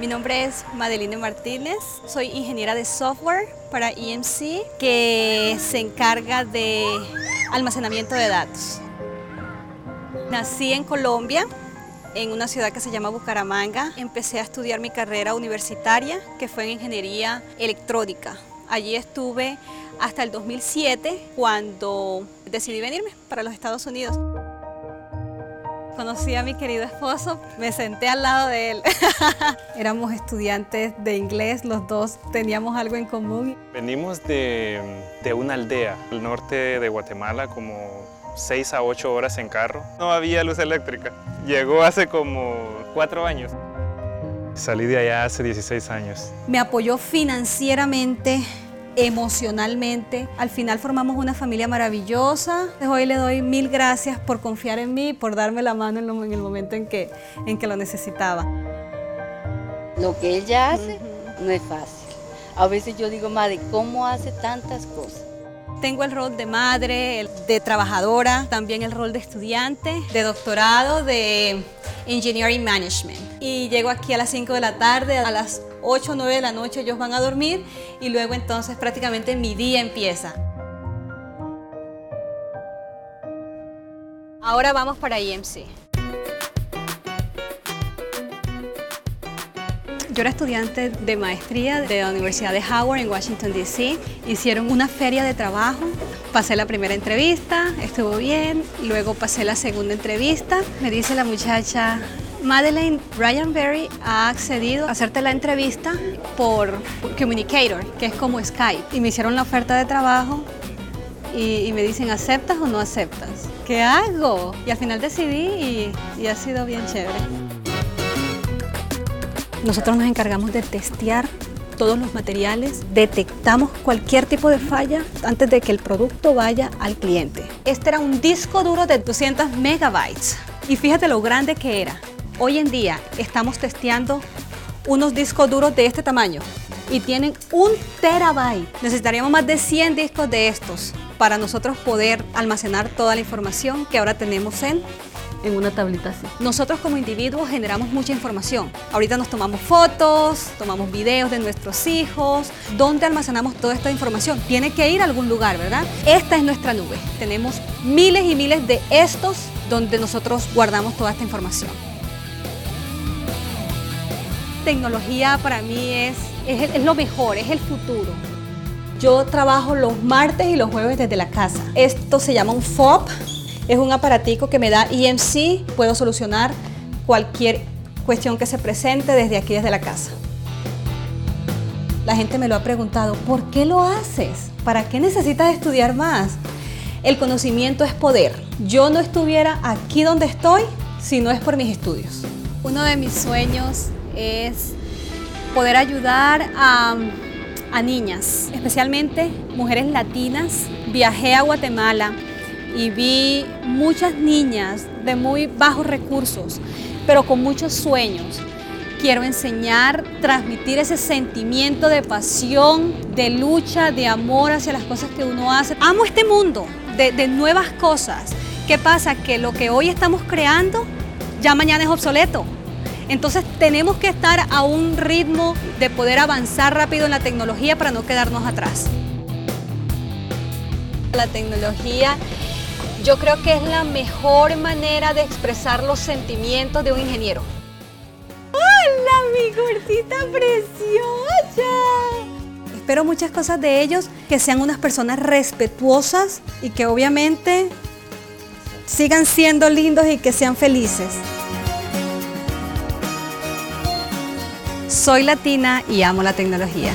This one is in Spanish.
Mi nombre es Madeline Martínez, soy ingeniera de software para EMC que se encarga de almacenamiento de datos. Nací en Colombia, en una ciudad que se llama Bucaramanga. Empecé a estudiar mi carrera universitaria, que fue en ingeniería electrónica. Allí estuve hasta el 2007, cuando decidí venirme para los Estados Unidos conocí a mi querido esposo, me senté al lado de él. Éramos estudiantes de inglés, los dos teníamos algo en común. Venimos de, de una aldea al norte de Guatemala, como 6 a 8 horas en carro. No había luz eléctrica. Llegó hace como 4 años. Salí de allá hace 16 años. Me apoyó financieramente, emocionalmente. Al final formamos una familia maravillosa. Hoy le doy mil gracias por confiar en mí, por darme la mano en, el momento en que, en que lo necesitaba. Lo que ella hace no es fácil. A veces yo digo, madre, ¿cómo hace tantas cosas? Tengo el rol de madre, de trabajadora, también el rol de estudiante, de doctorado, de Engineering Management. Y llego aquí a las 5 de la tarde, a las 8 o 9 de la noche ellos van a dormir y luego entonces prácticamente mi día empieza. Ahora vamos para EMC. Yo era estudiante de maestría de la Universidad de Howard en Washington, D.C. Hicieron una feria de trabajo. Pasé la primera entrevista, estuvo bien. Luego pasé la segunda entrevista. Me dice la muchacha, Madeleine, Ryan Berry ha accedido a hacerte la entrevista por Communicator, que es como Skype. Y me hicieron la oferta de trabajo y, me dicen, ¿aceptas o no aceptas? ¿Qué hago? Y al final decidí y ha sido bien chévere. Nosotros nos encargamos de testear todos los materiales, detectamos cualquier tipo de falla antes de que el producto vaya al cliente. Este era un disco duro de 200 megabytes y fíjate lo grande que era. Hoy en día estamos testeando unos discos duros de este tamaño y tienen un terabyte. Necesitaríamos más de 100 discos de estos para nosotros poder almacenar toda la información que ahora tenemos en en una tablita así. Nosotros como individuos generamos mucha información. Ahorita nos tomamos fotos, tomamos videos de nuestros hijos. ¿Dónde almacenamos toda esta información? Tiene que ir a algún lugar, ¿verdad? Esta es nuestra nube. Tenemos miles y miles de estos donde nosotros guardamos toda esta información. Tecnología para mí es, es, es lo mejor, es el futuro. Yo trabajo los martes y los jueves desde la casa. Esto se llama un FOB, es un aparatico que me da EMC, puedo solucionar cualquier cuestión que se presente desde aquí, desde la casa. La gente me lo ha preguntado, ¿por qué lo haces? ¿Para qué necesitas estudiar más? El conocimiento es poder. Yo no estuviera aquí donde estoy si no es por mis estudios. Uno de mis sueños es poder ayudar a, a niñas, especialmente mujeres latinas. Viajé a Guatemala y vi muchas niñas de muy bajos recursos, pero con muchos sueños. Quiero enseñar, transmitir ese sentimiento de pasión, de lucha, de amor hacia las cosas que uno hace. Amo este mundo de, nuevas cosas. ¿Qué pasa? Que lo que hoy estamos creando ya mañana es obsoleto. Entonces tenemos que estar a un ritmo de poder avanzar rápido en la tecnología para no quedarnos atrás. La tecnología yo creo que es la mejor manera de expresar los sentimientos de un ingeniero. ¡Hola, mi gordita preciosa! Espero muchas cosas de ellos, que sean unas personas respetuosas y que obviamente sigan siendo lindos y que sean felices. Soy latina y amo la tecnología.